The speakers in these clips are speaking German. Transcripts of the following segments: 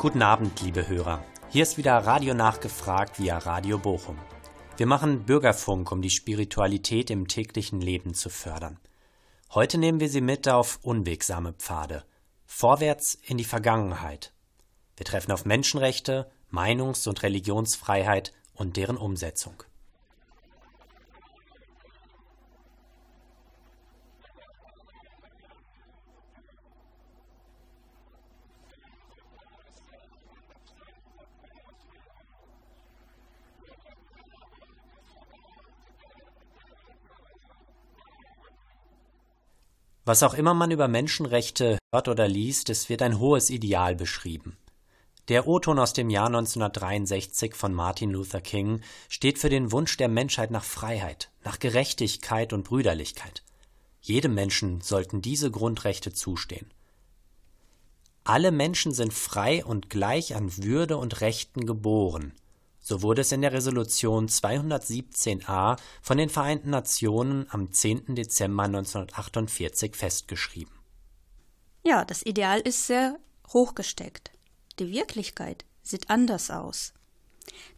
Guten Abend, liebe Hörer. Hier ist wieder Radio nachgefragt via Radio Bochum. Wir machen Bürgerfunk, um die Spiritualität im täglichen Leben zu fördern. Heute nehmen wir Sie mit auf unwegsame Pfade. Vorwärts in die Vergangenheit. Wir treffen auf Menschenrechte, Meinungs- und Religionsfreiheit und deren Umsetzung. Was auch immer man über Menschenrechte hört oder liest, es wird ein hohes Ideal beschrieben. Der O-Ton aus dem Jahr 1963 von Martin Luther King steht für den Wunsch der Menschheit nach Freiheit, nach Gerechtigkeit und Brüderlichkeit. Jedem Menschen sollten diese Grundrechte zustehen. Alle Menschen sind frei und gleich an Würde und Rechten geboren. So wurde es in der Resolution 217a von den Vereinten Nationen am 10. Dezember 1948 festgeschrieben. Ja, das Ideal ist sehr hochgesteckt. Die Wirklichkeit sieht anders aus.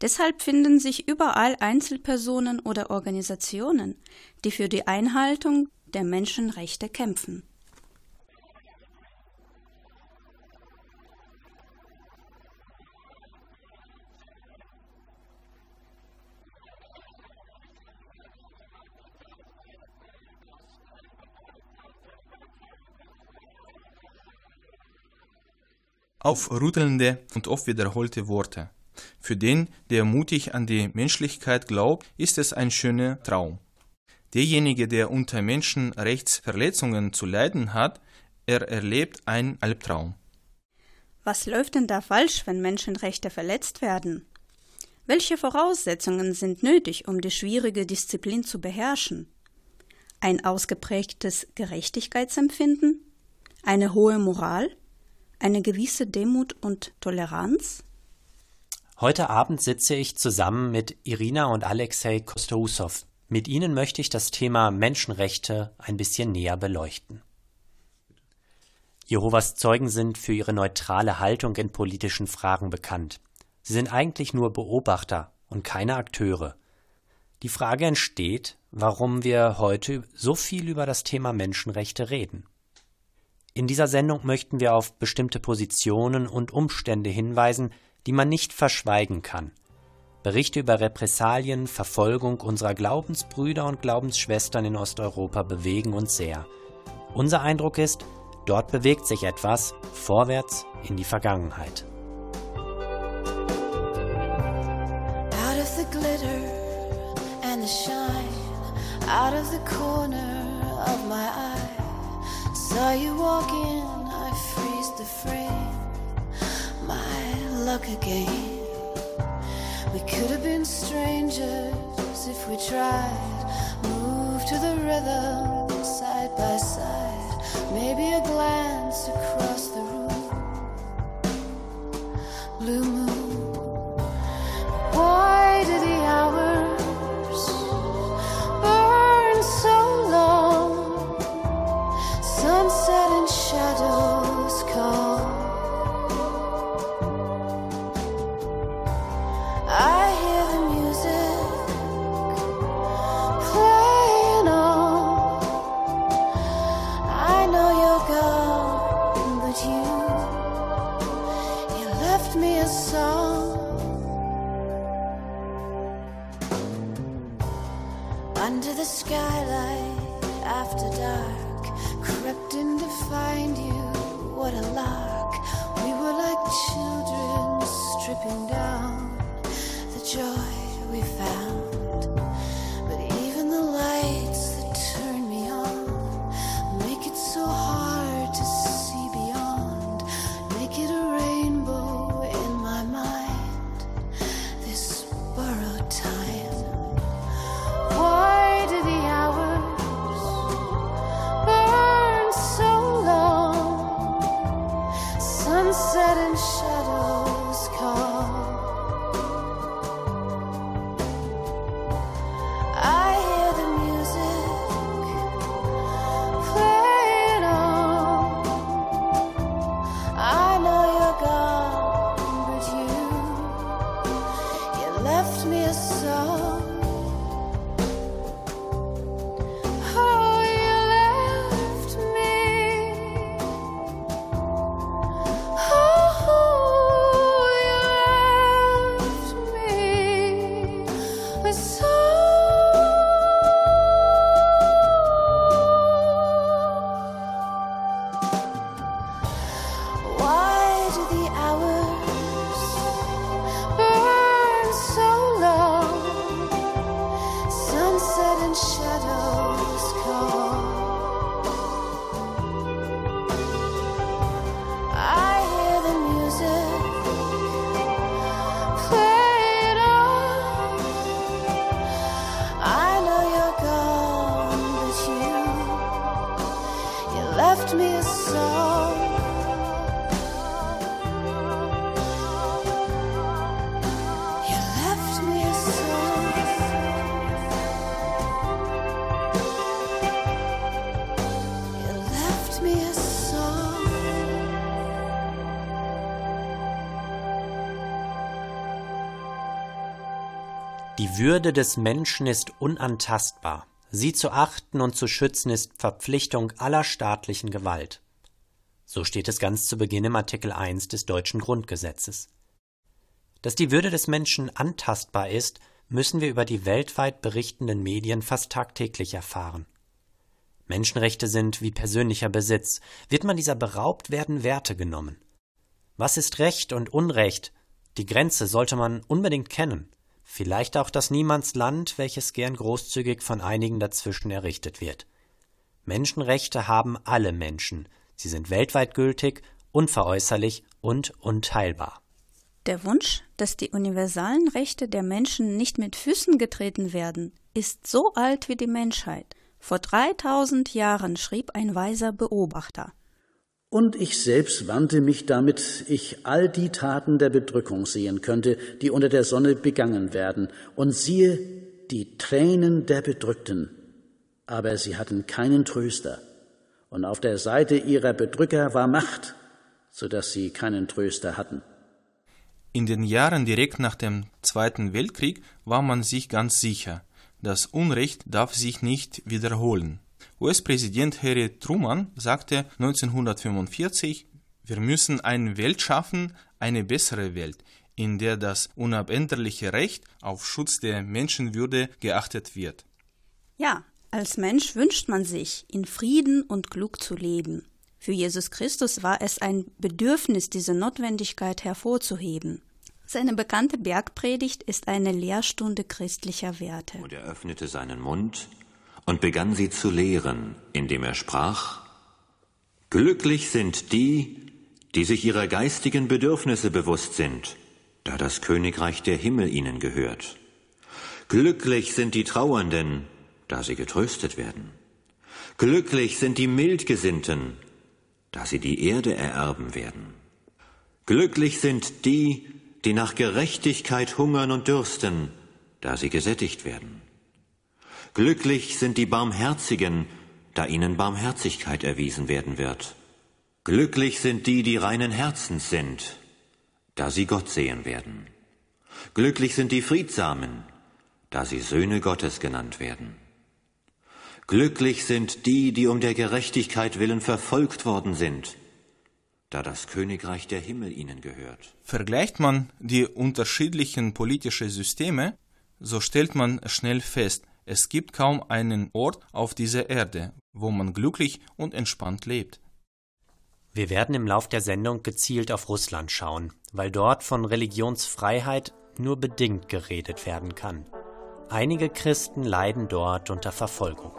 Deshalb finden sich überall Einzelpersonen oder Organisationen, die für die Einhaltung der Menschenrechte kämpfen. Aufrüttelnde und oft wiederholte Worte. Für den, der mutig an die Menschlichkeit glaubt, ist es ein schöner Traum. Derjenige, der unter Menschenrechtsverletzungen zu leiden hat, er erlebt einen Albtraum. Was läuft denn da falsch, wenn Menschenrechte verletzt werden? Welche Voraussetzungen sind nötig, um die schwierige Disziplin zu beherrschen? Ein ausgeprägtes Gerechtigkeitsempfinden? Eine hohe Moral? Eine gewisse Demut und Toleranz? Heute Abend sitze ich zusammen mit Irina und Alexei Kostousov. Mit ihnen möchte ich das Thema Menschenrechte ein bisschen näher beleuchten. Jehovas Zeugen sind für ihre neutrale Haltung in politischen Fragen bekannt. Sie sind eigentlich nur Beobachter und keine Akteure. Die Frage entsteht, warum wir heute so viel über das Thema Menschenrechte reden. In dieser Sendung möchten wir auf bestimmte Positionen und Umstände hinweisen, die man nicht verschweigen kann. Berichte über Repressalien, Verfolgung unserer Glaubensbrüder und Glaubensschwestern in Osteuropa bewegen uns sehr. Unser Eindruck ist, dort bewegt sich etwas vorwärts in die Vergangenheit. Out of the glitter and the shine, out of the corner of my eye. Saw you walk in, I freeze the frame. My luck again. We could have been strangers if we tried. Move to the rhythm side by side. Maybe a glance across Die Würde des Menschen ist unantastbar. Sie zu achten und zu schützen ist Verpflichtung aller staatlichen Gewalt. So steht es ganz zu Beginn im Artikel 1 des deutschen Grundgesetzes. Dass die Würde des Menschen antastbar ist, müssen wir über die weltweit berichtenden Medien fast tagtäglich erfahren. Menschenrechte sind wie persönlicher Besitz. Wird man dieser beraubt, werden Werte genommen. Was ist Recht und Unrecht? Die Grenze sollte man unbedingt kennen. Vielleicht auch das Niemandsland, welches gern großzügig von einigen dazwischen errichtet wird. Menschenrechte haben alle Menschen. Sie sind weltweit gültig, unveräußerlich und unteilbar. Der Wunsch, dass die universalen Rechte der Menschen nicht mit Füßen getreten werden, ist so alt wie die Menschheit. Vor 3000 Jahren schrieb ein weiser Beobachter. Und ich selbst wandte mich, damit ich all die Taten der Bedrückung sehen könnte, die unter der Sonne begangen werden, und siehe die Tränen der Bedrückten. Aber sie hatten keinen Tröster, und auf der Seite ihrer Bedrücker war Macht, so dass sie keinen Tröster hatten. In den Jahren direkt nach dem Zweiten Weltkrieg war man sich ganz sicher, das Unrecht darf sich nicht wiederholen. US-Präsident Harry Truman sagte 1945, wir müssen eine Welt schaffen, eine bessere Welt, in der das unabänderliche Recht auf Schutz der Menschenwürde geachtet wird. Ja, als Mensch wünscht man sich, in Frieden und Glück zu leben. Für Jesus Christus war es ein Bedürfnis, diese Notwendigkeit hervorzuheben. Seine bekannte Bergpredigt ist eine Lehrstunde christlicher Werte. Und er öffnete seinen Mund und begann sie zu lehren, indem er sprach, Glücklich sind die, die sich ihrer geistigen Bedürfnisse bewusst sind, da das Königreich der Himmel ihnen gehört. Glücklich sind die Trauernden, da sie getröstet werden. Glücklich sind die Mildgesinnten, da sie die Erde ererben werden. Glücklich sind die, die nach Gerechtigkeit hungern und dürsten, da sie gesättigt werden. Glücklich sind die Barmherzigen, da ihnen Barmherzigkeit erwiesen werden wird. Glücklich sind die, die reinen Herzens sind, da sie Gott sehen werden. Glücklich sind die Friedsamen, da sie Söhne Gottes genannt werden. Glücklich sind die, die um der Gerechtigkeit willen verfolgt worden sind, da das Königreich der Himmel ihnen gehört. Vergleicht man die unterschiedlichen politischen Systeme, so stellt man schnell fest, es gibt kaum einen Ort auf dieser Erde, wo man glücklich und entspannt lebt. Wir werden im Lauf der Sendung gezielt auf Russland schauen, weil dort von Religionsfreiheit nur bedingt geredet werden kann. Einige Christen leiden dort unter Verfolgung.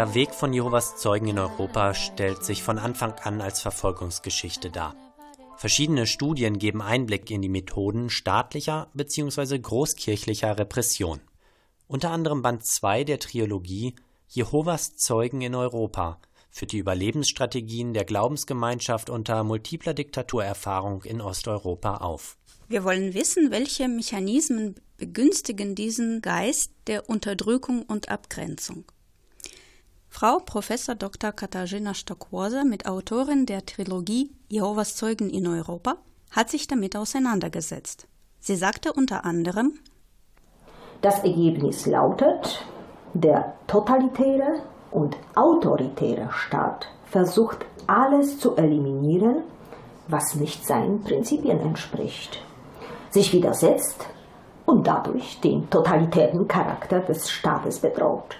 Der Weg von Jehovas Zeugen in Europa stellt sich von Anfang an als Verfolgungsgeschichte dar. Verschiedene Studien geben Einblick in die Methoden staatlicher bzw. großkirchlicher Repression. Unter anderem Band 2 der Trilogie Jehovas Zeugen in Europa führt die Überlebensstrategien der Glaubensgemeinschaft unter multipler Diktaturerfahrung in Osteuropa auf. Wir wollen wissen, welche Mechanismen begünstigen diesen Geist der Unterdrückung und Abgrenzung. Frau Prof. Dr. Katarzyna Stockwose, Mitautorin der Trilogie Jehovas Zeugen in Europa, hat sich damit auseinandergesetzt. Sie sagte unter anderem, Das Ergebnis lautet, der totalitäre und autoritäre Staat versucht alles zu eliminieren, was nicht seinen Prinzipien entspricht, sich widersetzt und dadurch den totalitären Charakter des Staates bedroht.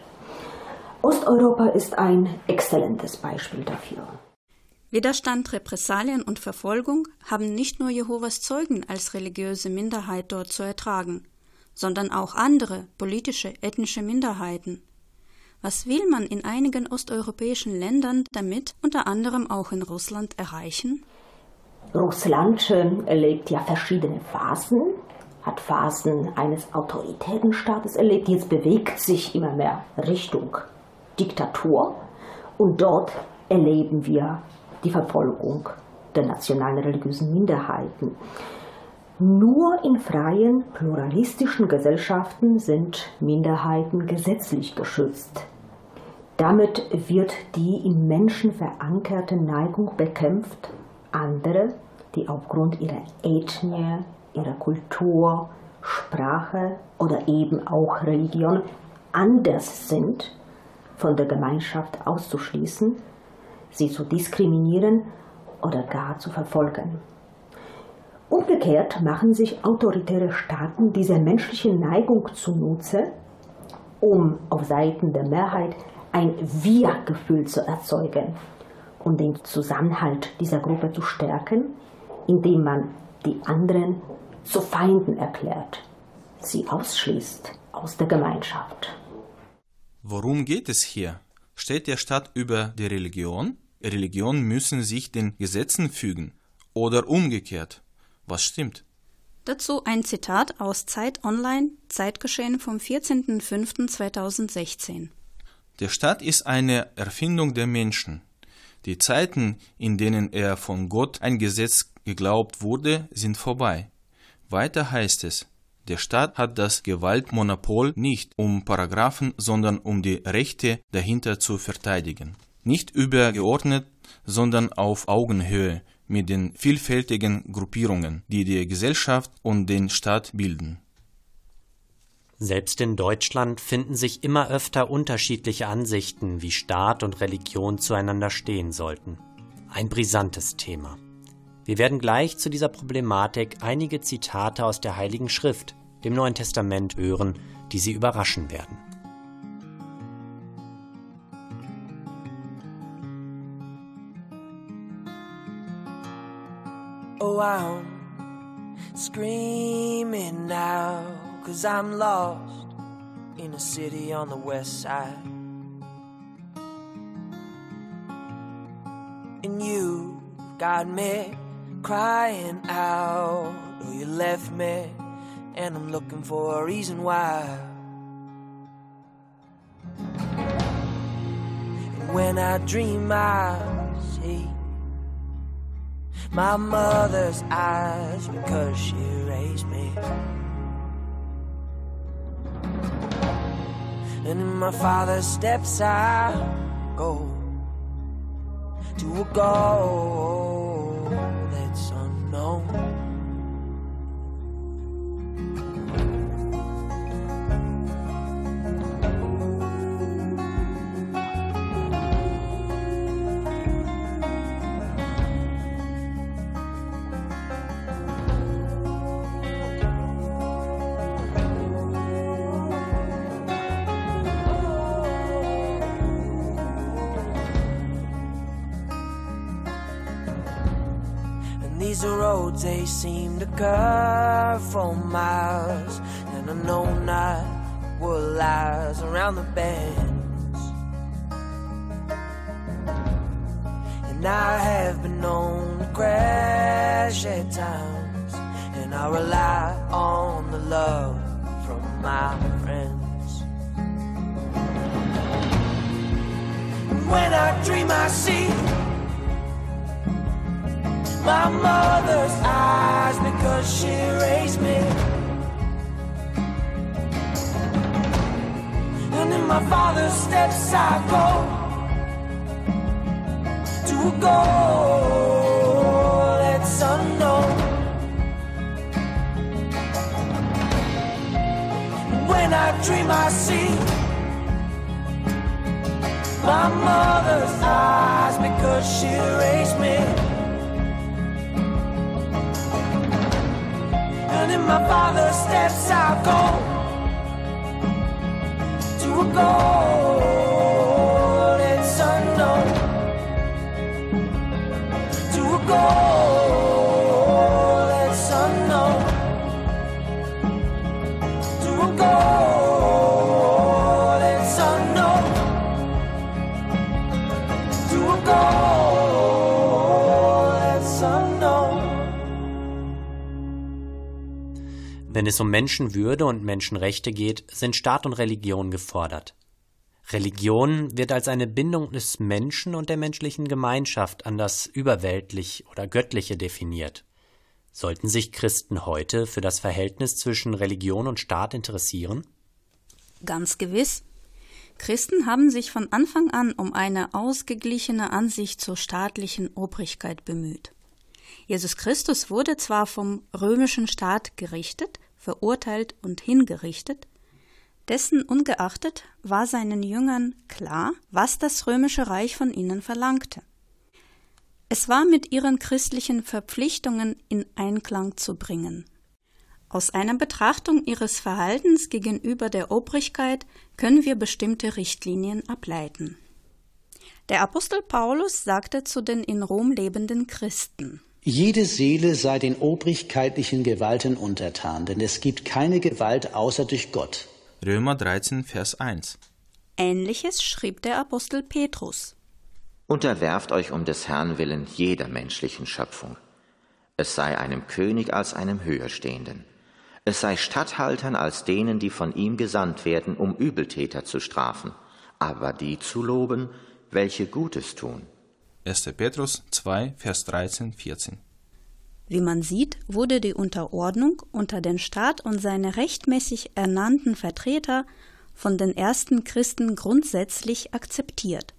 Osteuropa ist ein exzellentes Beispiel dafür. Widerstand, Repressalien und Verfolgung haben nicht nur Jehovas Zeugen als religiöse Minderheit dort zu ertragen, sondern auch andere politische, ethnische Minderheiten. Was will man in einigen osteuropäischen Ländern damit, unter anderem auch in Russland, erreichen? Russland äh, erlebt ja verschiedene Phasen, hat Phasen eines autoritären Staates erlebt, jetzt bewegt sich immer mehr Richtung Diktatur und dort erleben wir die Verfolgung der nationalen religiösen Minderheiten. Nur in freien, pluralistischen Gesellschaften sind Minderheiten gesetzlich geschützt. Damit wird die im Menschen verankerte Neigung bekämpft, andere, die aufgrund ihrer Ethnie, ihrer Kultur, Sprache oder eben auch Religion anders sind, von der Gemeinschaft auszuschließen, sie zu diskriminieren oder gar zu verfolgen. Umgekehrt machen sich autoritäre Staaten diese menschliche Neigung zunutze, um auf Seiten der Mehrheit ein Wir-Gefühl zu erzeugen und den Zusammenhalt dieser Gruppe zu stärken, indem man die anderen zu Feinden erklärt, sie ausschließt aus der Gemeinschaft. Worum geht es hier? Steht der Staat über die Religion? Religionen müssen sich den Gesetzen fügen. Oder umgekehrt. Was stimmt? Dazu ein Zitat aus Zeit Online, Zeitgeschehen vom 14.05.2016. Der Staat ist eine Erfindung der Menschen. Die Zeiten, in denen er von Gott ein Gesetz geglaubt wurde, sind vorbei. Weiter heißt es, der Staat hat das Gewaltmonopol nicht um Paragraphen, sondern um die Rechte dahinter zu verteidigen. Nicht übergeordnet, sondern auf Augenhöhe mit den vielfältigen Gruppierungen, die die Gesellschaft und den Staat bilden. Selbst in Deutschland finden sich immer öfter unterschiedliche Ansichten, wie Staat und Religion zueinander stehen sollten. Ein brisantes Thema. Wir werden gleich zu dieser Problematik einige Zitate aus der Heiligen Schrift, dem Neuen Testament, hören, die Sie überraschen werden. Oh, I'm screaming now, cause I'm lost in a city on the west side. And you got me crying out, oh, you left me, and I'm looking for a reason why. And when I dream, I see my mother's eyes because she raised me. And in my father's steps I go to a goal know. These roads, they seem to curve for miles. And I know not what lies around the bends. And I have been known to crash at times. And I rely on the love from my friends. When I dream, I see my mother's eyes because she raised me. And in my father's steps I go to a goal that's unknown. When I dream, I see my mother's eyes because she raised me. And in my father's steps I go to a goal that's unknown. To a goal Wenn es um Menschenwürde und Menschenrechte geht, sind Staat und Religion gefordert. Religion wird als eine Bindung des Menschen und der menschlichen Gemeinschaft an das Überweltlich oder Göttliche definiert. Sollten sich Christen heute für das Verhältnis zwischen Religion und Staat interessieren? Ganz gewiss. Christen haben sich von Anfang an um eine ausgeglichene Ansicht zur staatlichen Obrigkeit bemüht. Jesus Christus wurde zwar vom römischen Staat gerichtet, verurteilt und hingerichtet, dessen ungeachtet war seinen Jüngern klar, was das römische Reich von ihnen verlangte. Es war mit ihren christlichen Verpflichtungen in Einklang zu bringen. Aus einer Betrachtung ihres Verhaltens gegenüber der Obrigkeit können wir bestimmte Richtlinien ableiten. Der Apostel Paulus sagte zu den in Rom lebenden Christen Jede Seele sei den obrigkeitlichen Gewalten untertan, denn es gibt keine Gewalt außer durch Gott. Römer 13, Vers 1. Ähnliches schrieb der Apostel Petrus. Unterwerft euch um des Herrn willen jeder menschlichen Schöpfung. Es sei einem König als einem Höherstehenden. Es sei Statthaltern als denen, die von ihm gesandt werden, um Übeltäter zu strafen, aber die zu loben, welche Gutes tun. 1. Petrus 2, Vers 13, 14. Wie man sieht, wurde die Unterordnung unter den Staat und seine rechtmäßig ernannten Vertreter von den ersten Christen grundsätzlich akzeptiert.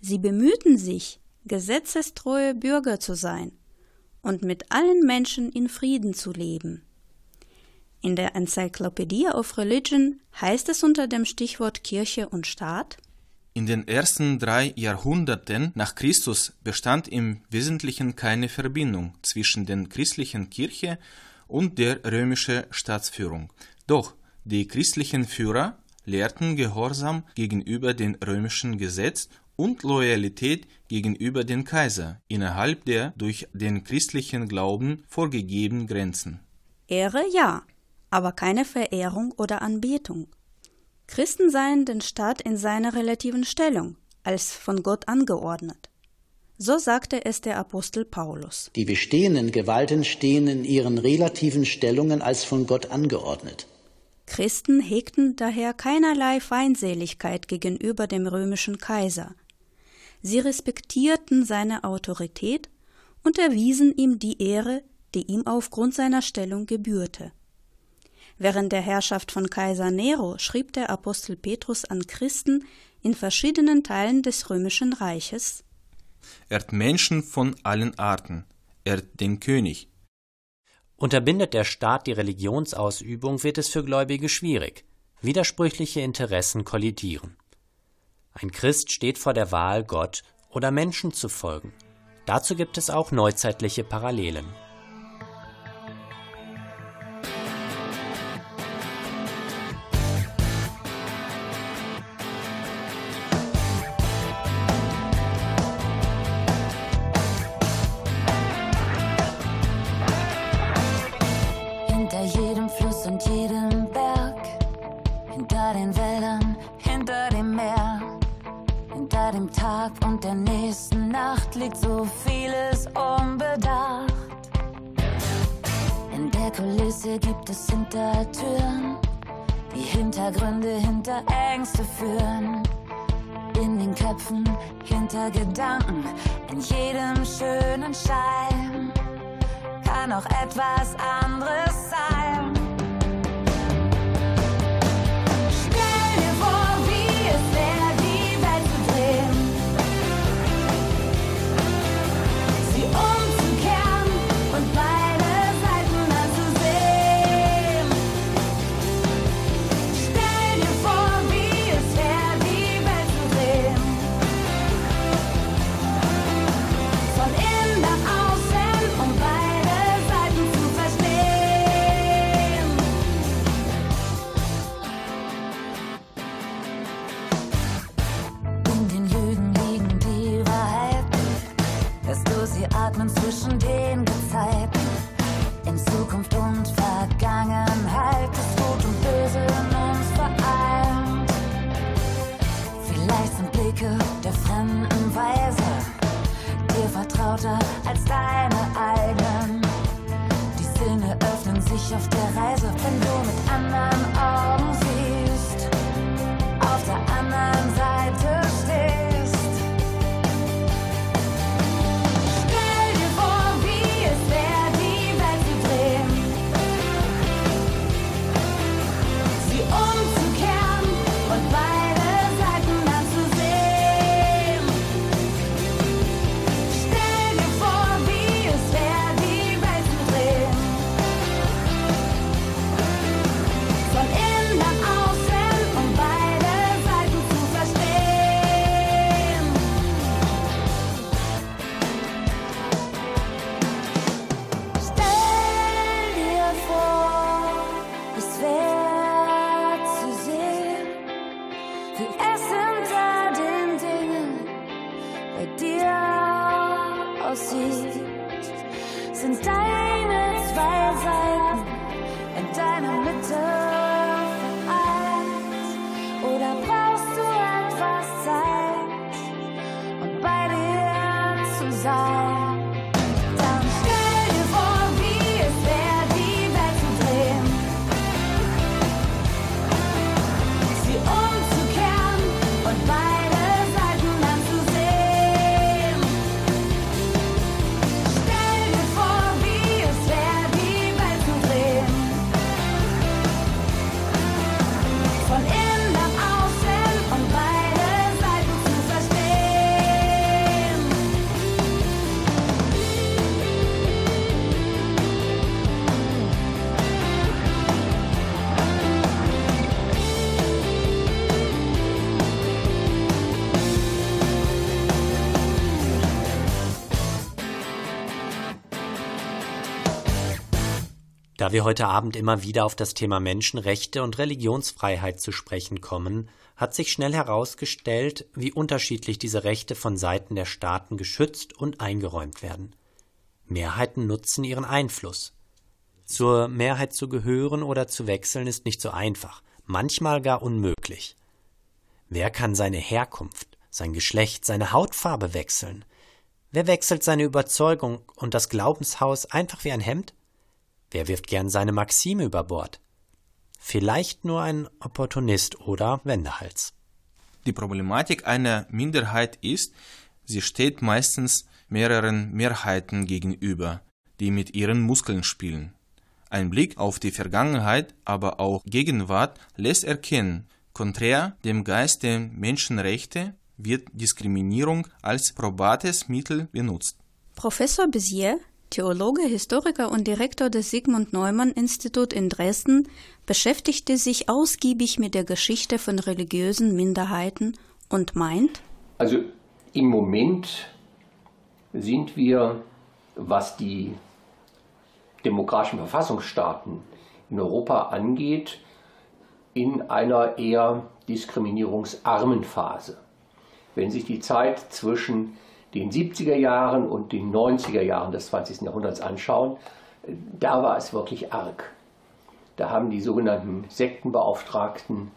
Sie bemühten sich, gesetzestreue Bürger zu sein und mit allen Menschen in Frieden zu leben. In der Encyclopedia of Religion heißt es unter dem Stichwort Kirche und Staat In den ersten drei Jahrhunderten nach Christus bestand im Wesentlichen keine Verbindung zwischen der christlichen Kirche und der römischen Staatsführung. Doch die christlichen Führer lehrten Gehorsam gegenüber dem römischen Gesetz und Loyalität gegenüber dem Kaiser innerhalb der durch den christlichen Glauben vorgegebenen Grenzen. Ehre ja, aber keine Verehrung oder Anbetung. Christen seien den Staat in seiner relativen Stellung, als von Gott angeordnet. So sagte es der Apostel Paulus. Die bestehenden Gewalten stehen in ihren relativen Stellungen als von Gott angeordnet. Christen hegten daher keinerlei Feindseligkeit gegenüber dem römischen Kaiser. Sie respektierten seine Autorität und erwiesen ihm die Ehre, die ihm aufgrund seiner Stellung gebührte. Während der Herrschaft von Kaiser Nero schrieb der Apostel Petrus an Christen in verschiedenen Teilen des römischen Reiches Ehrt Menschen von allen Arten, ehrt den König. Unterbindet der Staat die Religionsausübung, wird es für Gläubige schwierig. Widersprüchliche Interessen kollidieren. Ein Christ steht vor der Wahl, Gott oder Menschen zu folgen. Dazu gibt es auch neuzeitliche Parallelen. Liegt so vieles unbedacht. In der Kulisse gibt es Hintertüren, die Hintergründe hinter Ängste führen. In den Köpfen, hinter Gedanken, in jedem schönen Schein kann auch etwas anderes sein. atmen zwischen den Gezeiten. In Zukunft und Vergangenheit ist Gut und Böse in uns vereint. Vielleicht sind Blicke der fremden Weise dir vertrauter als deine eigenen. Die Sinne öffnen sich auf der Reise, wenn du mit anderen Da wir heute Abend immer wieder auf das Thema Menschenrechte und Religionsfreiheit zu sprechen kommen, hat sich schnell herausgestellt, wie unterschiedlich diese Rechte von Seiten der Staaten geschützt und eingeräumt werden. Mehrheiten nutzen ihren Einfluss. Zur Mehrheit zu gehören oder zu wechseln ist nicht so einfach, manchmal gar unmöglich. Wer kann seine Herkunft, sein Geschlecht, seine Hautfarbe wechseln? Wer wechselt seine Überzeugung und das Glaubenshaus einfach wie ein Hemd? Wer wirft gern seine Maxime über Bord? Vielleicht nur ein Opportunist oder Wendehals. Die Problematik einer Minderheit ist, sie steht meistens mehreren Mehrheiten gegenüber, die mit ihren Muskeln spielen. Ein Blick auf die Vergangenheit, aber auch Gegenwart lässt erkennen, konträr dem Geist der Menschenrechte wird Diskriminierung als probates Mittel benutzt. Professor Bezier Theologe, Historiker und Direktor des Sigmund Neumann Institut in Dresden, beschäftigte sich ausgiebig mit der Geschichte von religiösen Minderheiten und meint, also im Moment sind wir, was die demokratischen Verfassungsstaaten in Europa angeht, in einer eher diskriminierungsarmen Phase. Wenn sich die Zeit zwischen den 70er Jahren und den 90er Jahren des 20. Jahrhunderts anschauen, da war es wirklich arg. Da haben die sogenannten Sektenbeauftragten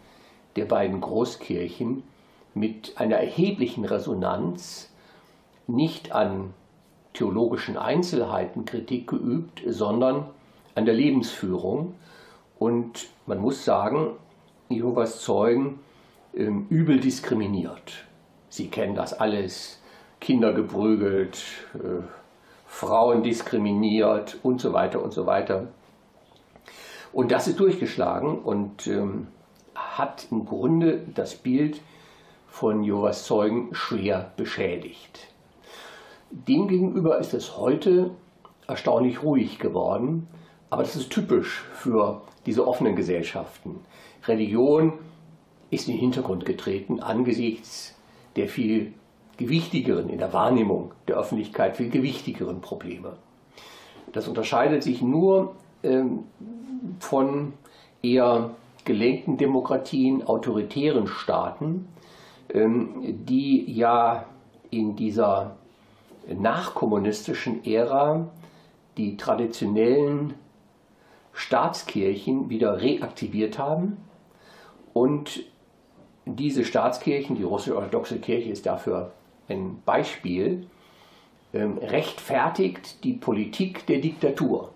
der beiden Großkirchen mit einer erheblichen Resonanz nicht an theologischen Einzelheiten Kritik geübt, sondern an der Lebensführung. Und man muss sagen, Jehovas Zeugen ähm, übel diskriminiert. Sie kennen das alles, Kinder geprügelt, äh, Frauen diskriminiert und so weiter und so weiter. Und das ist durchgeschlagen und ähm, hat im Grunde das Bild von Jehovas Zeugen schwer beschädigt. Demgegenüber ist es heute erstaunlich ruhig geworden, aber das ist typisch für diese offenen Gesellschaften. Religion ist in den Hintergrund getreten angesichts der viel gewichtigeren, in der Wahrnehmung der Öffentlichkeit viel gewichtigeren Probleme. Das unterscheidet sich nur ähm, von eher gelenkten Demokratien, autoritären Staaten, ähm, die ja in dieser nachkommunistischen Ära die traditionellen Staatskirchen wieder reaktiviert haben und diese Staatskirchen, die russische orthodoxe Kirche ist dafür ein Beispiel, ähm, rechtfertigt die Politik der Diktatur.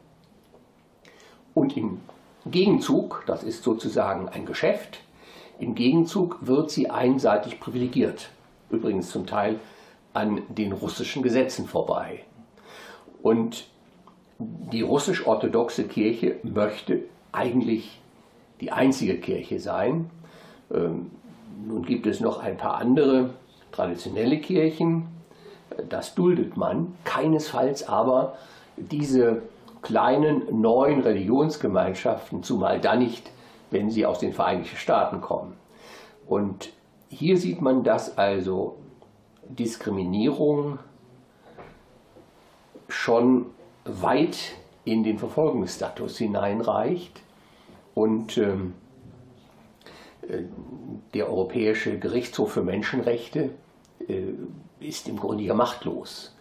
Und im Gegenzug, das ist sozusagen ein Geschäft, im Gegenzug wird sie einseitig privilegiert. Übrigens zum Teil an den russischen Gesetzen vorbei. Und die russisch-orthodoxe Kirche möchte eigentlich die einzige Kirche sein. Ähm, nun gibt es noch ein paar andere traditionelle Kirchen. Das duldet man. Keinesfalls aber diese kleinen neuen Religionsgemeinschaften, zumal dann nicht, wenn sie aus den Vereinigten Staaten kommen. Und hier sieht man, dass also Diskriminierung schon weit in den Verfolgungsstatus hineinreicht und ähm, äh, der Europäische Gerichtshof für Menschenrechte ist im Grunde ja machtlos.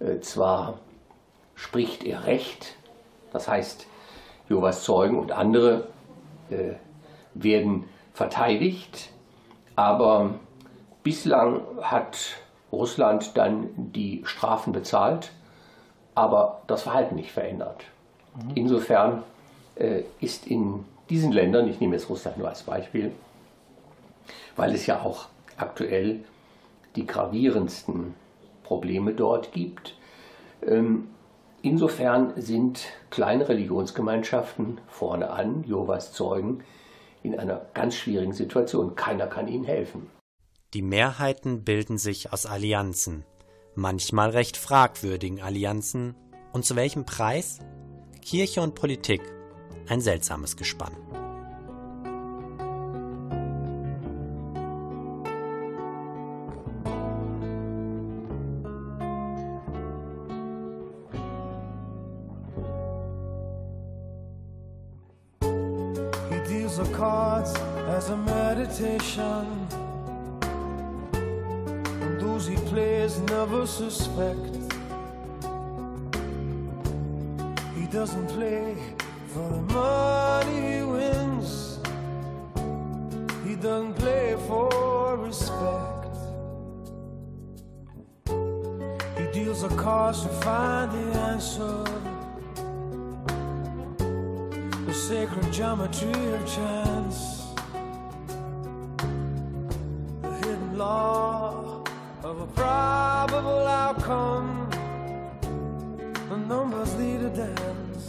Äh, zwar spricht er Recht, das heißt, Jehovas Zeugen und andere werden verteidigt, aber bislang hat Russland dann die Strafen bezahlt, aber das Verhalten nicht verändert. Mhm. Insofern ist in diesen Ländern, ich nehme jetzt Russland nur als Beispiel, weil es ja auch aktuell die gravierendsten Probleme dort gibt. Ähm, insofern sind kleine Religionsgemeinschaften vorne an, Jehovas Zeugen, in einer ganz schwierigen Situation. Keiner kann ihnen helfen. Die Mehrheiten bilden sich aus Allianzen, manchmal recht fragwürdigen Allianzen. Und zu welchem Preis? Kirche und Politik. Ein seltsames Gespann. And those he plays never suspect. He doesn't play for the money he wins. He doesn't play for respect. He deals a cards to find the answer. The sacred geometry of chance. Law of a probable outcome. The numbers lead a dance.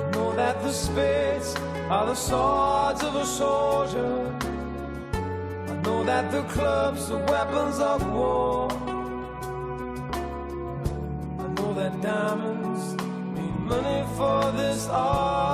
I know that the spades are the swords of a soldier. I know that the clubs are weapons of war. I know that diamonds mean money for this art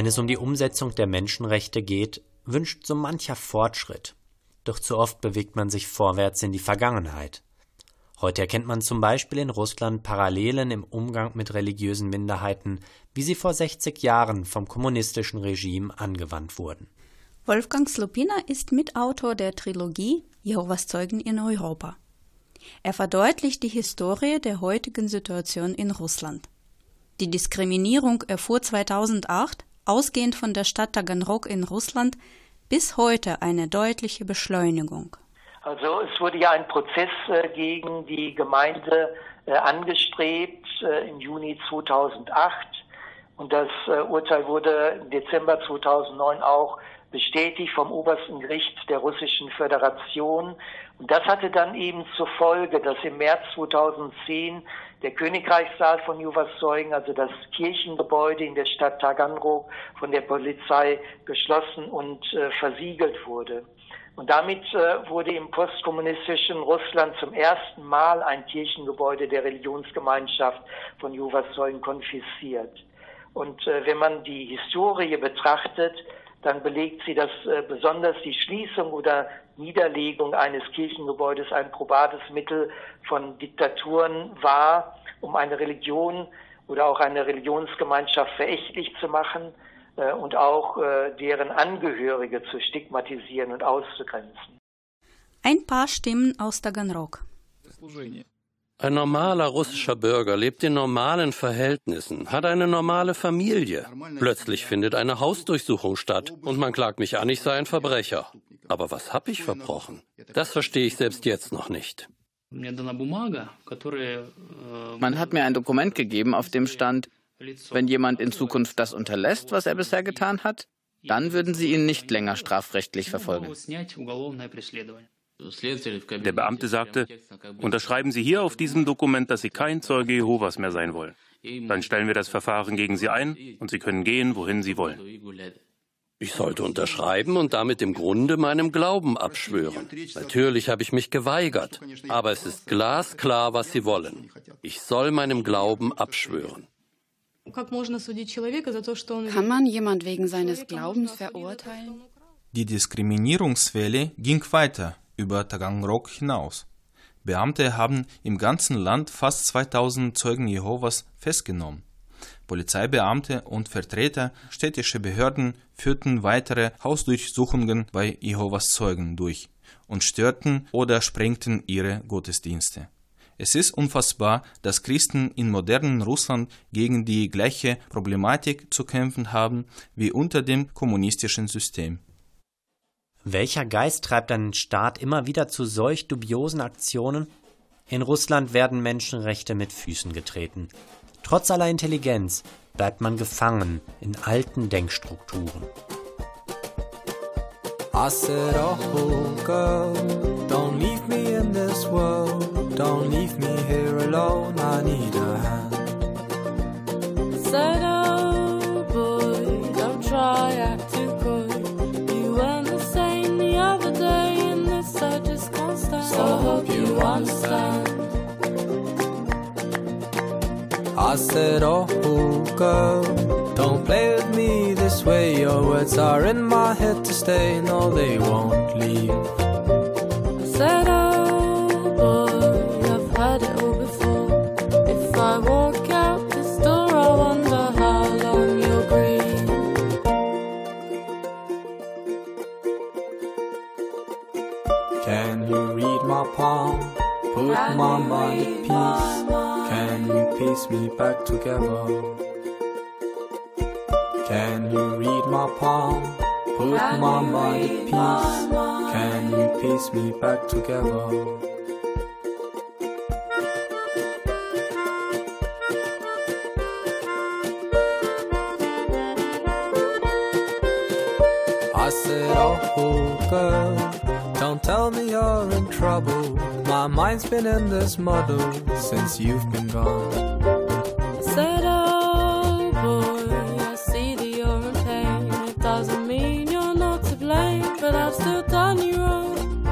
Wenn es um die Umsetzung der Menschenrechte geht, wünscht so mancher Fortschritt. Doch zu oft bewegt man sich vorwärts in die Vergangenheit. Heute erkennt man zum Beispiel in Russland Parallelen im Umgang mit religiösen Minderheiten, wie sie vor 60 Jahren vom kommunistischen Regime angewandt wurden. Wolfgang Slopina ist Mitautor der Trilogie Jehovas Zeugen in Europa. Er verdeutlicht die Historie der heutigen Situation in Russland. Die Diskriminierung erfuhr 2008, ausgehend von der Stadt Taganrog in Russland, bis heute eine deutliche Beschleunigung. Also es wurde ja ein Prozess äh, gegen die Gemeinde äh, angestrebt äh, im Juni 2008 und das Urteil wurde im Dezember 2009 auch bestätigt vom obersten Gericht der Russischen Föderation. Und das hatte dann eben zur Folge, dass im März 2010 der Königreichssaal von Jehovas Zeugen, also das Kirchengebäude in der Stadt Taganrog, von der Polizei geschlossen und äh, versiegelt wurde. Und damit äh, wurde im postkommunistischen Russland zum ersten Mal ein Kirchengebäude der Religionsgemeinschaft von Jehovas Zeugen konfisziert. Und äh, wenn man die Historie betrachtet, dann belegt sie, dass äh, besonders die Schließung oder Niederlegung eines Kirchengebäudes ein probates Mittel von Diktaturen war, um eine Religion oder auch eine Religionsgemeinschaft verächtlich zu machen äh, und auch äh, deren Angehörige zu stigmatisieren und auszugrenzen. Ein paar Stimmen aus Taganrog. Ein normaler russischer Bürger lebt in normalen Verhältnissen, hat eine normale Familie. Plötzlich findet eine Hausdurchsuchung statt und man klagt mich an, ich sei ein Verbrecher. Aber was habe ich verbrochen? Das verstehe ich selbst jetzt noch nicht. Man hat mir ein Dokument gegeben, auf dem stand, wenn jemand in Zukunft das unterlässt, was er bisher getan hat, dann würden sie ihn nicht länger strafrechtlich verfolgen. Der Beamte sagte, unterschreiben Sie hier auf diesem Dokument, dass Sie kein Zeuge Jehovas mehr sein wollen. Dann stellen wir das Verfahren gegen Sie ein und Sie können gehen, wohin Sie wollen. Ich sollte unterschreiben und damit im Grunde meinem Glauben abschwören. Natürlich habe ich mich geweigert, aber es ist glasklar, was Sie wollen. Ich soll meinem Glauben abschwören. Kann man jemand wegen seines Glaubens verurteilen? Die Diskriminierungswelle ging weiter über Taganrog hinaus. Beamte haben im ganzen Land fast 2000 Zeugen Jehovas festgenommen. Polizeibeamte und Vertreter städtischer Behörden führten weitere Hausdurchsuchungen bei Jehovas Zeugen durch und störten oder sprengten ihre Gottesdienste. Es ist unfassbar, dass Christen in modernen Russland gegen die gleiche Problematik zu kämpfen haben wie unter dem kommunistischen System. Welcher Geist treibt einen Staat immer wieder zu solch dubiosen Aktionen? In Russland werden Menschenrechte mit Füßen getreten. Trotz aller Intelligenz bleibt man gefangen in alten Denkstrukturen. I said, oh girl, don't leave me in this world, don't leave me here alone, I need a hand. Said, oh boy, don't try acting So hope you understand. I said, oh girl, don't play with me this way. Your words are in my head to stay, no, they won't leave. I said, oh boy, I've had it Put my mind at peace. Can you piece me back together? Can you read my palm? Put my mind at peace. Can you piece me back together? I said, oh girl, don't tell me you're in trouble. My mind's been in this muddle since you've been gone. I said, oh boy, I see that you're in pain. It doesn't mean you're not to blame, but I've still done you wrong.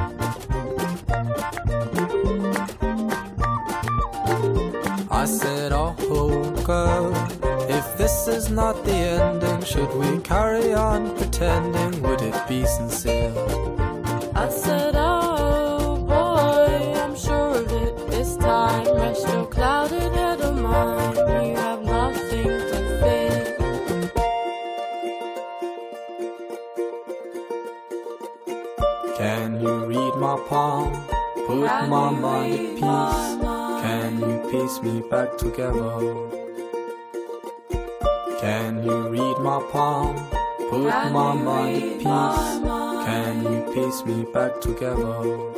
I said, oh girl, if this is not the ending, should we carry on pretending? Would it be sincere? Put my mind at peace. Can you piece me back together? Can you read my palm? Put my mind at peace. Can you piece me back together?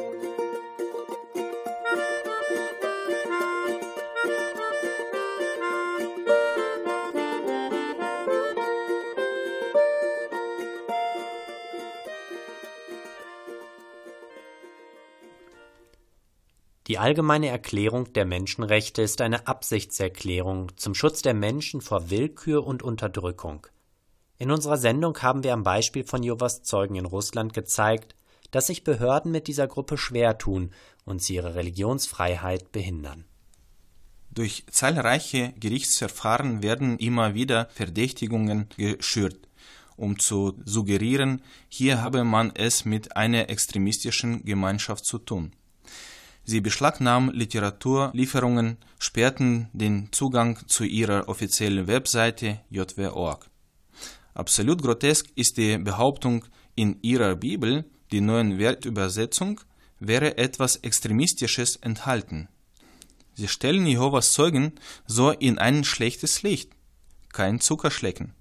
Die allgemeine Erklärung der Menschenrechte ist eine Absichtserklärung zum Schutz der Menschen vor Willkür und Unterdrückung. In unserer Sendung haben wir am Beispiel von Jehovas Zeugen in Russland gezeigt, dass sich Behörden mit dieser Gruppe schwer tun und sie ihre Religionsfreiheit behindern. Durch zahlreiche Gerichtsverfahren werden immer wieder Verdächtigungen geschürt, um zu suggerieren, hier habe man es mit einer extremistischen Gemeinschaft zu tun. Sie beschlagnahmen Literaturlieferungen, sperrten den Zugang zu ihrer offiziellen Webseite jw.org. Absolut grotesk ist die Behauptung in ihrer Bibel, die neuen Wertübersetzung, wäre etwas Extremistisches enthalten. Sie stellen Jehovas Zeugen so in ein schlechtes Licht. Kein Zuckerschlecken.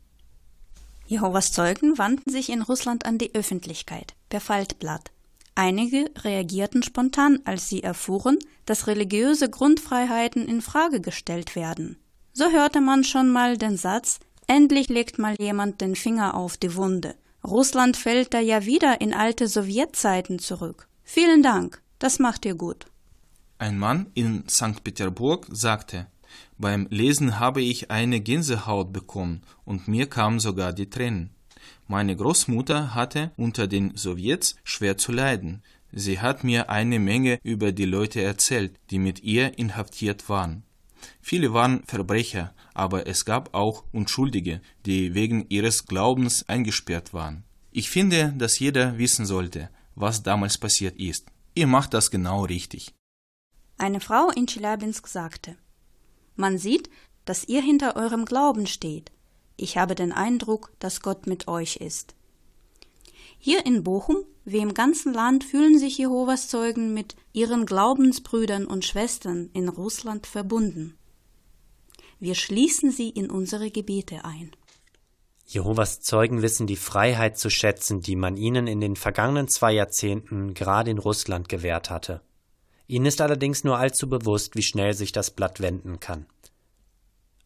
Jehovas Zeugen wandten sich in Russland an die Öffentlichkeit per Faltblatt. Einige reagierten spontan, als sie erfuhren, dass religiöse Grundfreiheiten in Frage gestellt werden. So hörte man schon mal den Satz Endlich legt mal jemand den Finger auf die Wunde. Russland fällt da ja wieder in alte Sowjetzeiten zurück. Vielen Dank, das macht ihr gut. Ein Mann in St. Petersburg sagte, beim Lesen habe ich eine Gänsehaut bekommen und mir kamen sogar die Tränen. Meine Großmutter hatte unter den Sowjets schwer zu leiden. Sie hat mir eine Menge über die Leute erzählt, die mit ihr inhaftiert waren. Viele waren Verbrecher, aber es gab auch Unschuldige, die wegen ihres Glaubens eingesperrt waren. Ich finde, dass jeder wissen sollte, was damals passiert ist. Ihr macht das genau richtig. Eine Frau in Chelyabinsk sagte, man sieht, dass ihr hinter eurem Glauben steht. Ich habe den Eindruck, dass Gott mit euch ist. Hier in Bochum, wie im ganzen Land, fühlen sich Jehovas Zeugen mit ihren Glaubensbrüdern und Schwestern in Russland verbunden. Wir schließen sie in unsere Gebete ein. Jehovas Zeugen wissen die Freiheit zu schätzen, die man ihnen in den vergangenen zwei Jahrzehnten gerade in Russland gewährt hatte. Ihnen ist allerdings nur allzu bewusst, wie schnell sich das Blatt wenden kann.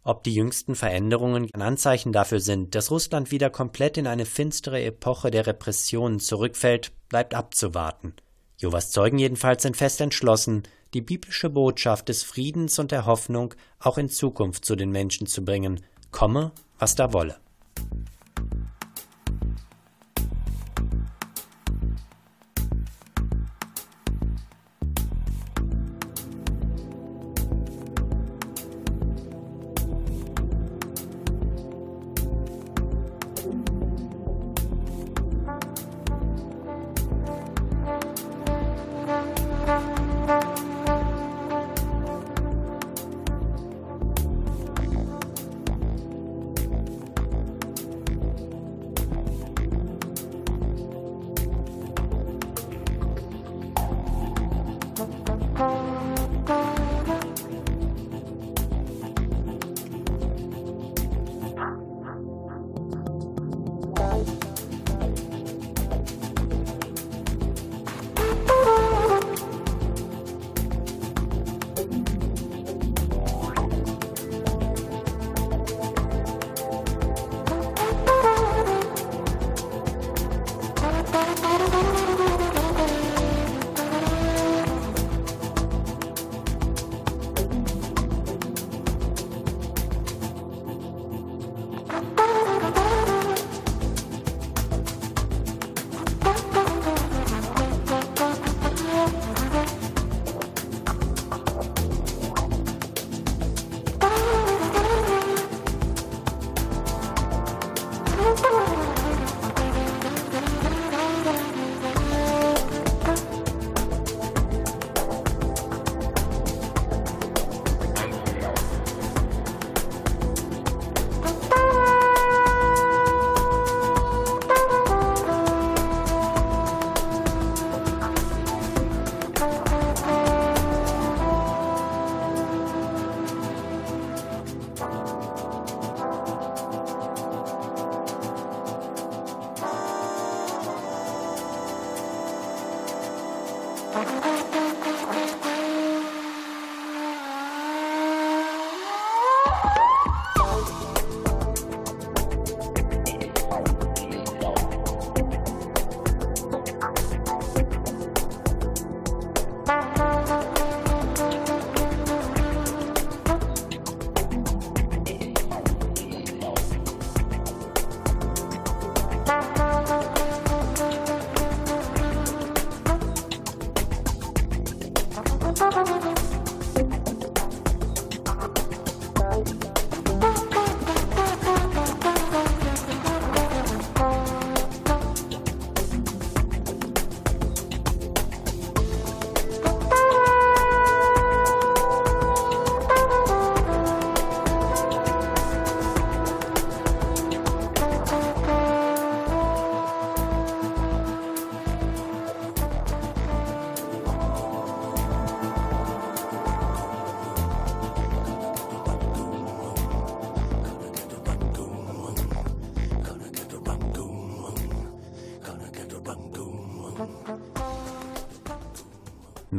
Ob die jüngsten Veränderungen ein Anzeichen dafür sind, dass Russland wieder komplett in eine finstere Epoche der Repressionen zurückfällt, bleibt abzuwarten. Jovas Zeugen jedenfalls sind fest entschlossen, die biblische Botschaft des Friedens und der Hoffnung auch in Zukunft zu den Menschen zu bringen, komme, was da wolle.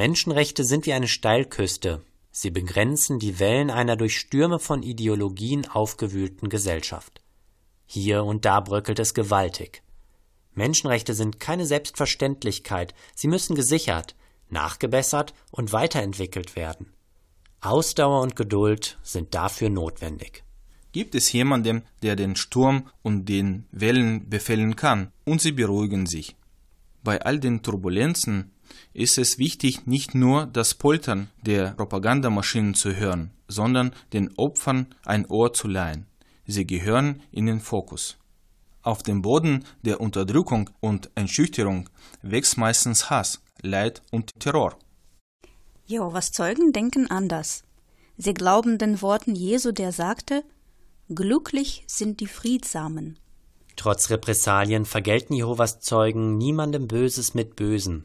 Menschenrechte sind wie eine Steilküste. Sie begrenzen die Wellen einer durch Stürme von Ideologien aufgewühlten Gesellschaft. Hier und da bröckelt es gewaltig. Menschenrechte sind keine Selbstverständlichkeit, sie müssen gesichert, nachgebessert und weiterentwickelt werden. Ausdauer und Geduld sind dafür notwendig. Gibt es jemanden, der den Sturm und den Wellen befehlen kann und sie beruhigen sich? Bei all den Turbulenzen ist es wichtig, nicht nur das Poltern der Propagandamaschinen zu hören, sondern den Opfern ein Ohr zu leihen. Sie gehören in den Fokus. Auf dem Boden der Unterdrückung und Einschüchterung wächst meistens Hass, Leid und Terror. Jehovas Zeugen denken anders. Sie glauben den Worten Jesu, der sagte, Glücklich sind die Friedsamen. Trotz Repressalien vergelten Jehovas Zeugen niemandem Böses mit Bösem,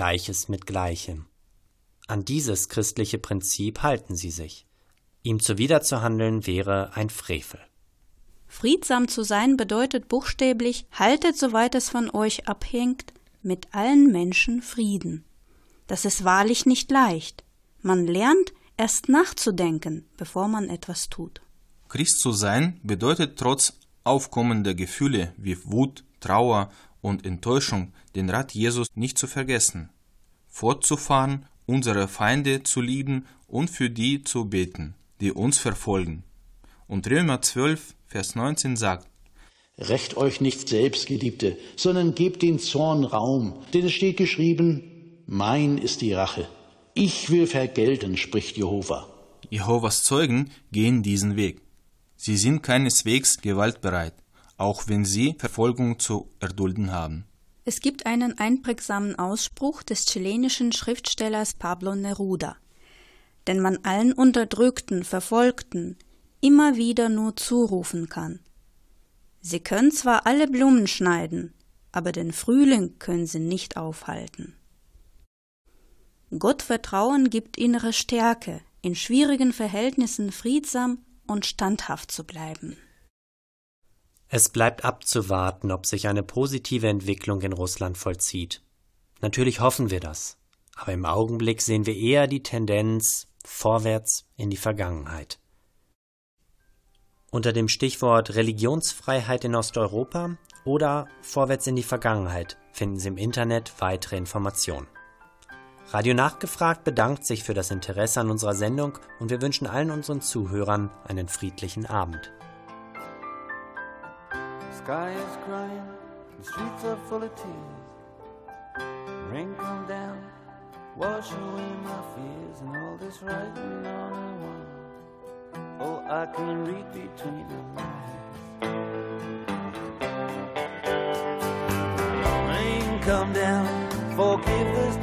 Gleiches mit Gleichem. An dieses christliche Prinzip halten sie sich. Ihm zuwiderzuhandeln wäre ein Frevel. Friedsam zu sein bedeutet buchstäblich, haltet, soweit es von euch abhängt, mit allen Menschen Frieden. Das ist wahrlich nicht leicht. Man lernt erst nachzudenken, bevor man etwas tut. Christ zu sein bedeutet trotz aufkommender Gefühle wie Wut, Trauer und Enttäuschung den Rat Jesus nicht zu vergessen, fortzufahren, unsere Feinde zu lieben und für die zu beten, die uns verfolgen. Und Römer 12, Vers 19 sagt, Recht euch nicht selbst, Geliebte, sondern gebt den Zorn Raum, denn es steht geschrieben, mein ist die Rache. Ich will vergelten, spricht Jehova. Jehovas Zeugen gehen diesen Weg. Sie sind keineswegs gewaltbereit, auch wenn sie Verfolgung zu erdulden haben. Es gibt einen einprägsamen Ausspruch des chilenischen Schriftstellers Pablo Neruda, den man allen Unterdrückten, Verfolgten immer wieder nur zurufen kann. Sie können zwar alle Blumen schneiden, aber den Frühling können sie nicht aufhalten. Gottvertrauen gibt innere Stärke, in schwierigen Verhältnissen friedsam und standhaft zu bleiben. Es bleibt abzuwarten, ob sich eine positive Entwicklung in Russland vollzieht. Natürlich hoffen wir das, aber im Augenblick sehen wir eher die Tendenz vorwärts in die Vergangenheit. Unter dem Stichwort Religionsfreiheit in Osteuropa oder Vorwärts in die Vergangenheit finden Sie im Internet weitere Informationen. Radio Nachgefragt bedankt sich für das Interesse an unserer Sendung und wir wünschen allen unseren Zuhörern einen friedlichen Abend. Sky is crying, the streets are full of tears. Rain come down, wash away my fears, and all this writing on the wall. Oh, I can read between the lines. Rain come down, forgive this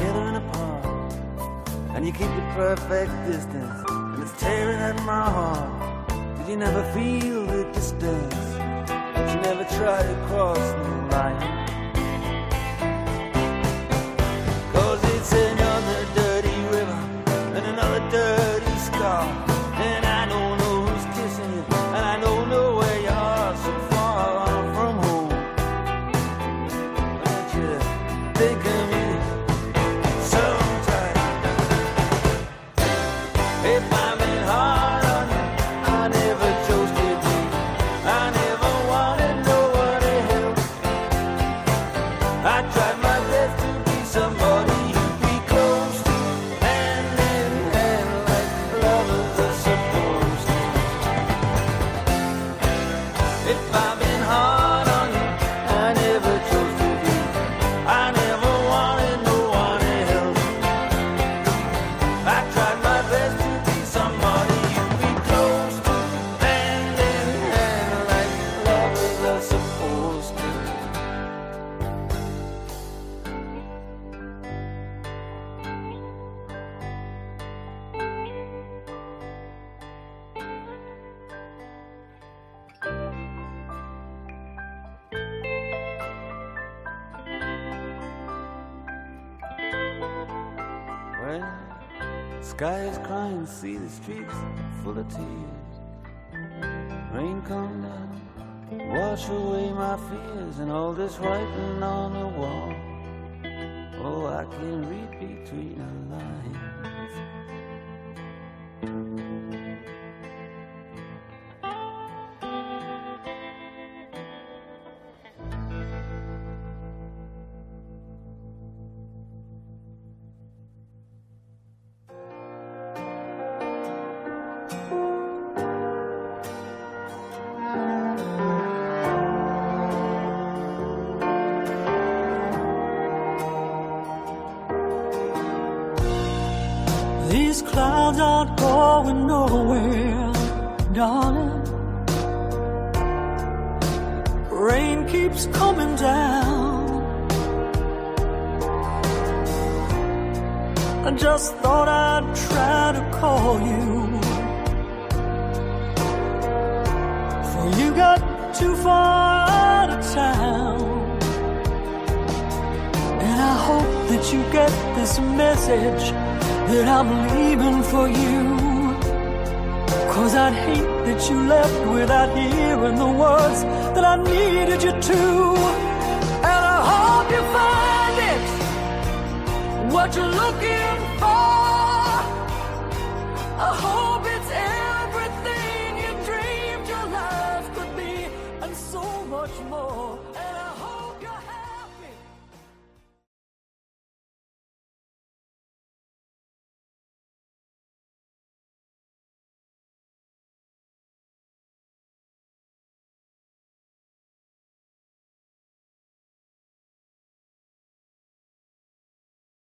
together in a park. And you keep the perfect distance, and it's tearing at my heart. Did you never feel the distance? Did you never try to cross the line. Streets full of tears. Rain come down, wash away my fears and all this writing on the wall. Oh, I can read between just thought I'd try to call you. For you got too far out of town. And I hope that you get this message that I'm leaving for you. Cause I'd hate that you left without hearing the words that I needed you to. And I hope you find it what you're looking